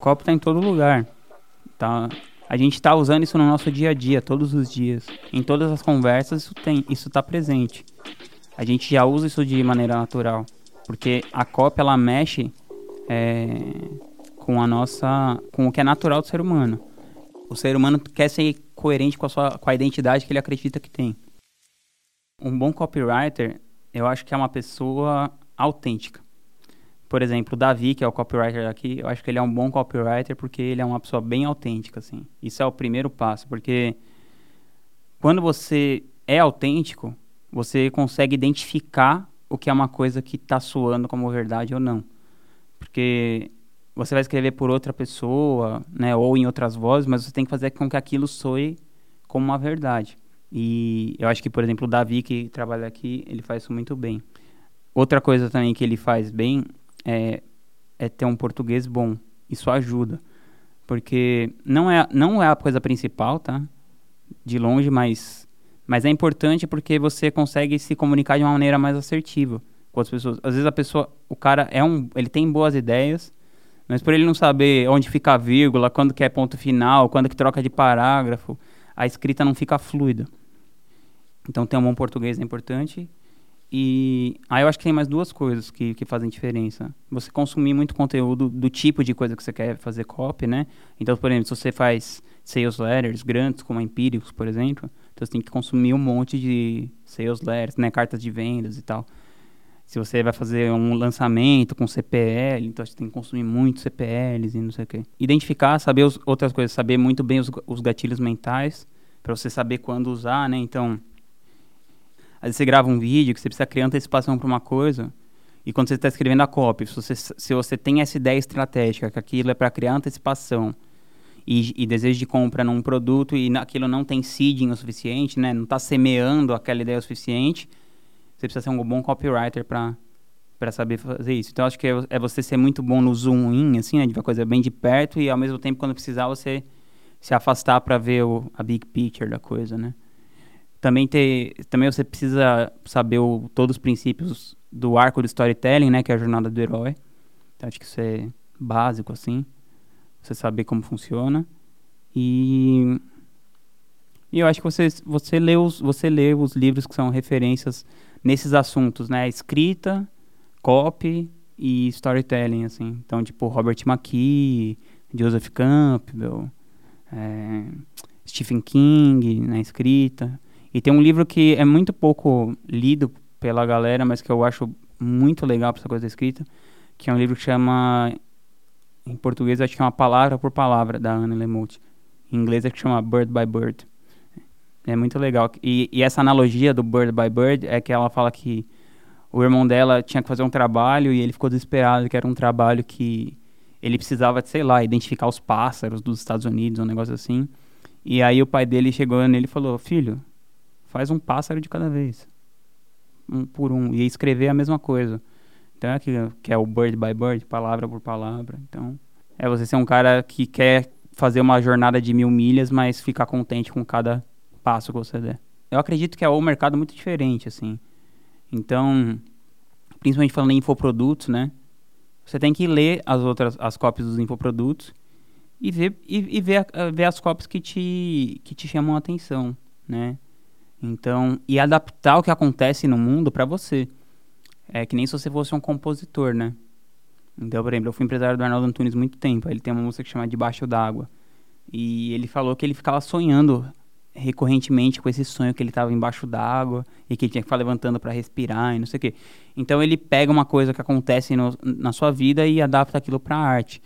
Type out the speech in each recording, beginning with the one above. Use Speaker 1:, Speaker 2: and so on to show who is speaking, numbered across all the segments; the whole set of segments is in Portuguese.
Speaker 1: Copo tá em todo lugar. Tá? A gente tá usando isso no nosso dia a dia, todos os dias. Em todas as conversas isso tem, isso tá presente. A gente já usa isso de maneira natural. Porque a cópia ela mexe é, com a nossa. com o que é natural do ser humano. O ser humano quer ser coerente com a, sua, com a identidade que ele acredita que tem. Um bom copywriter, eu acho que é uma pessoa autêntica. Por exemplo, o Davi, que é o copywriter aqui, eu acho que ele é um bom copywriter porque ele é uma pessoa bem autêntica, assim. Isso é o primeiro passo, porque quando você é autêntico, você consegue identificar o que é uma coisa que está soando como verdade ou não. Porque você vai escrever por outra pessoa, né, ou em outras vozes, mas você tem que fazer com que aquilo soe como uma verdade. E eu acho que, por exemplo, o Davi, que trabalha aqui, ele faz isso muito bem. Outra coisa também que ele faz bem é, é ter um português bom. Isso ajuda. Porque não é, não é a coisa principal, tá? De longe, mas, mas é importante porque você consegue se comunicar de uma maneira mais assertiva com as pessoas. Às vezes a pessoa, o cara é um, ele tem boas ideias, mas por ele não saber onde fica a vírgula, quando que é ponto final, quando que troca de parágrafo, a escrita não fica fluida. Então ter um bom português é importante. E aí eu acho que tem mais duas coisas que, que fazem diferença. Você consumir muito conteúdo do tipo de coisa que você quer fazer copy, né? Então, por exemplo, se você faz sales letters grandes, como a Empíricos, por exemplo, então você tem que consumir um monte de sales letters, né? Cartas de vendas e tal. Se você vai fazer um lançamento com CPL, então você tem que consumir muito CPLs e não sei o quê. Identificar, saber os, outras coisas, saber muito bem os, os gatilhos mentais, para você saber quando usar, né? Então, às vezes você grava um vídeo que você precisa criar antecipação para uma coisa, e quando você está escrevendo a copy, se você, se você tem essa ideia estratégica, que aquilo é para criar antecipação e, e, desejo de compra num produto e aquilo não tem seeding o suficiente, né? não está semeando aquela ideia o suficiente, você precisa ser um bom copywriter para para saber fazer isso. Então, acho que é, é, você ser muito bom no zoom in, assim, né, de ver a coisa bem de perto e, ao mesmo tempo, quando precisar, você se afastar para ver o, a big picture da coisa, né? Também ter também você precisa saber o, todos os princípios do arco do storytelling né que é a jornada do herói. Então, acho que isso é básico assim. Você saber como funciona. E e eu acho que você você lê os você lê os livros que são referências nesses assuntos né? Escrita copy e storytelling assim. Então tipo Robert McKee Joseph Campbell é, Stephen King na escrita e tem um livro que é muito pouco lido pela galera, mas que eu acho muito legal para essa coisa escrita, que é um livro que chama, em português acho que é uma palavra por palavra, da Anne Lemouche. Em inglês é que chama Bird by Bird. É muito legal. E, e essa analogia do Bird by Bird é que ela fala que o irmão dela tinha que fazer um trabalho e ele ficou desesperado, que era um trabalho que ele precisava, sei lá, identificar os pássaros dos Estados Unidos, um negócio assim. E aí o pai dele chegou nele e falou: Filho, faz um pássaro de cada vez. Um por um. E escrever a mesma coisa. Então é que, que é o bird by bird, palavra por palavra. Então, é você ser um cara que quer fazer uma jornada de mil milhas, mas ficar contente com cada passo que você der. Eu acredito que é um mercado muito diferente, assim. Então, principalmente falando em infoprodutos, né? Você tem que ler as outras, as cópias dos infoprodutos e ver, e, e ver, ver as cópias que te, que te chamam a atenção, né? Então, e adaptar o que acontece no mundo para você. É que nem se você fosse um compositor, né? Então, por exemplo, eu fui empresário do Arnaldo Antunes muito tempo. Ele tem uma música que chama Debaixo d'Água. E ele falou que ele ficava sonhando recorrentemente com esse sonho que ele estava embaixo d'água e que ele tinha que ficar levantando para respirar e não sei o quê. Então ele pega uma coisa que acontece no, na sua vida e adapta aquilo para arte.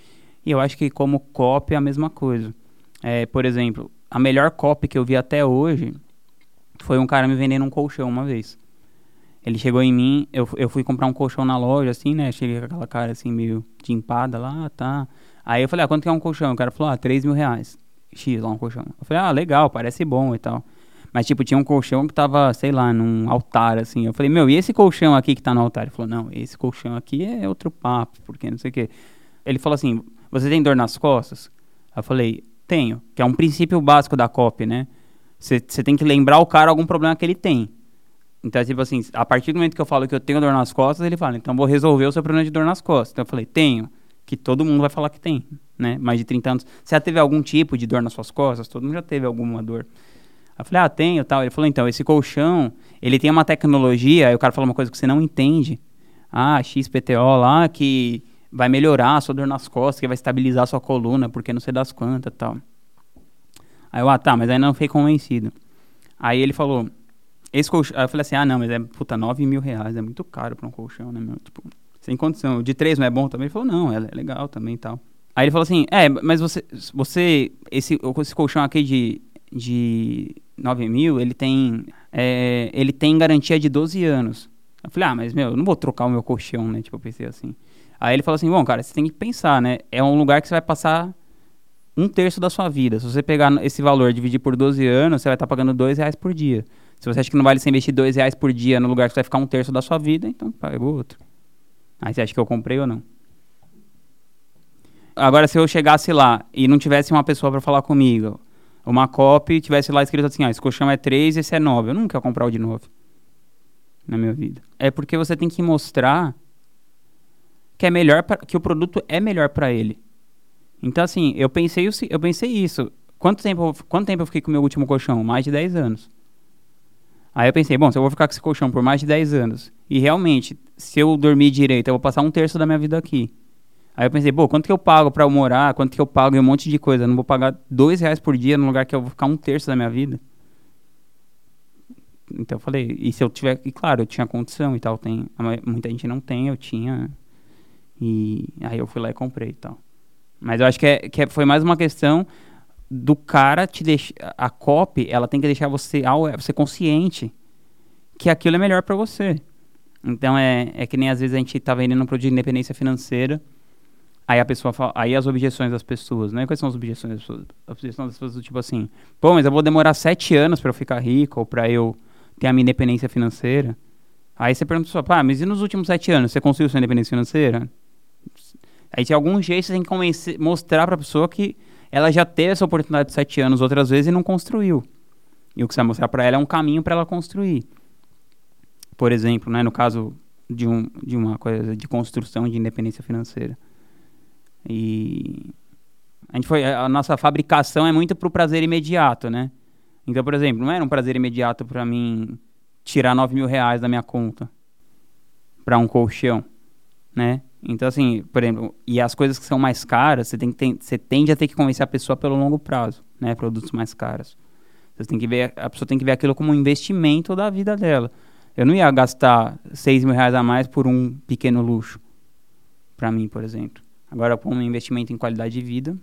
Speaker 1: E eu acho que como copy é a mesma coisa. É, por exemplo, a melhor copy que eu vi até hoje foi um cara me vendendo um colchão uma vez. Ele chegou em mim, eu, eu fui comprar um colchão na loja, assim, né? Cheguei com aquela cara, assim, meio de empada lá, tá. Aí eu falei, ah, quanto que é um colchão? O cara falou, ah, 3 mil reais. X lá um colchão. Eu falei, ah, legal, parece bom e tal. Mas, tipo, tinha um colchão que tava, sei lá, num altar, assim. Eu falei, meu, e esse colchão aqui que tá no altar? Ele falou, não, esse colchão aqui é outro papo, porque não sei o quê. Ele falou assim, você tem dor nas costas? Eu falei, tenho, que é um princípio básico da COP, né? Você tem que lembrar o cara algum problema que ele tem. Então, tipo assim, a partir do momento que eu falo que eu tenho dor nas costas, ele fala, então vou resolver o seu problema de dor nas costas. Então eu falei, tenho. que todo mundo vai falar que tem, né? Mais de 30 anos. Você já teve algum tipo de dor nas suas costas? Todo mundo já teve alguma dor. Eu falei, ah, tenho tal. Ele falou, então, esse colchão, ele tem uma tecnologia, aí o cara fala uma coisa que você não entende. Ah, XPTO lá, que vai melhorar a sua dor nas costas, que vai estabilizar a sua coluna, porque não sei das quantas tal. Aí eu, ah, tá, mas ainda não fiquei convencido. Aí ele falou, esse colchão. Aí eu falei assim, ah, não, mas é, puta, 9 mil reais, é muito caro pra um colchão, né, meu? Tipo, sem condição. De 3 não é bom também? Ele falou, não, é, é legal também e tal. Aí ele falou assim, é, mas você, você esse, esse colchão aqui de, de 9 mil, ele tem, é, ele tem garantia de 12 anos. Eu falei, ah, mas, meu, eu não vou trocar o meu colchão, né? Tipo, eu pensei assim. Aí ele falou assim, bom, cara, você tem que pensar, né? É um lugar que você vai passar um terço da sua vida. Se você pegar esse valor e dividir por 12 anos, você vai estar pagando dois reais por dia. Se você acha que não vale você investir dois reais por dia no lugar que você vai ficar um terço da sua vida, então paga outro. Aí você acha que eu comprei ou não? Agora, se eu chegasse lá e não tivesse uma pessoa para falar comigo, uma copy, tivesse lá escrito assim, ah, esse colchão é 3, esse é 9, eu nunca ia comprar o de 9 na minha vida. É porque você tem que mostrar que é melhor pra, que o produto é melhor para ele. Então, assim, eu pensei, eu pensei isso. Quanto tempo, quanto tempo eu fiquei com o meu último colchão? Mais de 10 anos. Aí eu pensei, bom, se eu vou ficar com esse colchão por mais de 10 anos, e realmente, se eu dormir direito, eu vou passar um terço da minha vida aqui. Aí eu pensei, pô, quanto que eu pago pra eu morar? Quanto que eu pago em um monte de coisa? Não vou pagar dois reais por dia num lugar que eu vou ficar um terço da minha vida. Então eu falei, e se eu tiver. E claro, eu tinha condição e tal. Tem, muita gente não tem, eu tinha. E aí eu fui lá e comprei e tal. Mas eu acho que, é, que é, foi mais uma questão do cara te deixar. A copy, ela tem que deixar você, você consciente que aquilo é melhor para você. Então é, é que nem às vezes a gente tá vendendo um produto de independência financeira. Aí a pessoa fala, aí as objeções das pessoas, né? Quais são as objeções das pessoas? As objeções das pessoas do tipo assim, pô, mas eu vou demorar sete anos para eu ficar rico ou para eu ter a minha independência financeira. Aí você pergunta só, pá, mas e nos últimos sete anos, você conseguiu sua independência financeira? Aí de algum jeito você tem que convencer, mostrar para a pessoa que ela já teve essa oportunidade de sete anos outras vezes e não construiu. E o que você vai mostrar para ela é um caminho para ela construir. Por exemplo, né, no caso de, um, de uma coisa de construção de independência financeira. E a gente foi a nossa fabricação é muito para o prazer imediato, né? Então, por exemplo, não era um prazer imediato para mim tirar 9 mil reais da minha conta para um colchão, né? Então, assim, por exemplo, e as coisas que são mais caras, você, tem que ter, você tende a ter que convencer a pessoa pelo longo prazo, né? Produtos mais caros. Você tem que ver, a pessoa tem que ver aquilo como um investimento da vida dela. Eu não ia gastar 6 mil reais a mais por um pequeno luxo, para mim, por exemplo. Agora, com um investimento em qualidade de vida,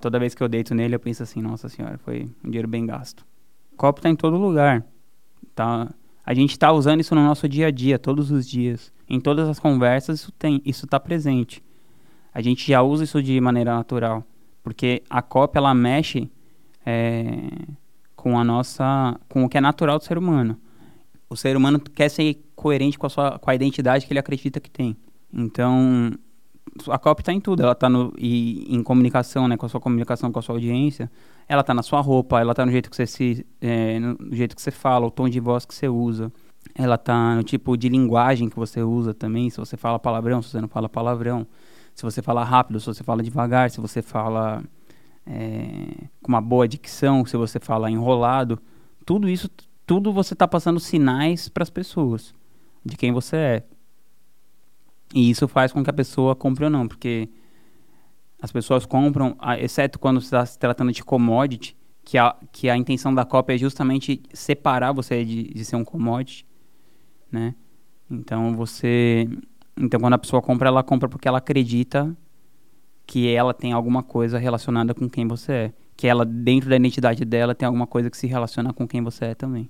Speaker 1: toda vez que eu deito nele, eu penso assim, nossa senhora, foi um dinheiro bem gasto. O copo está em todo lugar. Tá? A gente está usando isso no nosso dia a dia, todos os dias. Em todas as conversas, isso tem, isso está presente. A gente já usa isso de maneira natural, porque a cópia ela mexe é, com a nossa, com o que é natural do ser humano. O ser humano quer ser coerente com a sua, com a identidade que ele acredita que tem. Então, a cópia está em tudo. Ela está em comunicação, né, com a sua comunicação com a sua audiência. Ela está na sua roupa, ela está no jeito que você se, é, no jeito que você fala, o tom de voz que você usa. Ela está no tipo de linguagem que você usa também. Se você fala palavrão, se você não fala palavrão. Se você fala rápido, se você fala devagar, se você fala é, com uma boa dicção, se você fala enrolado. Tudo isso, tudo você está passando sinais para as pessoas de quem você é. E isso faz com que a pessoa compre ou não, porque as pessoas compram, exceto quando está se tratando de commodity, que a, que a intenção da cópia é justamente separar você de, de ser um commodity, né? Então você, então quando a pessoa compra, ela compra porque ela acredita que ela tem alguma coisa relacionada com quem você é, que ela dentro da identidade dela tem alguma coisa que se relaciona com quem você é também.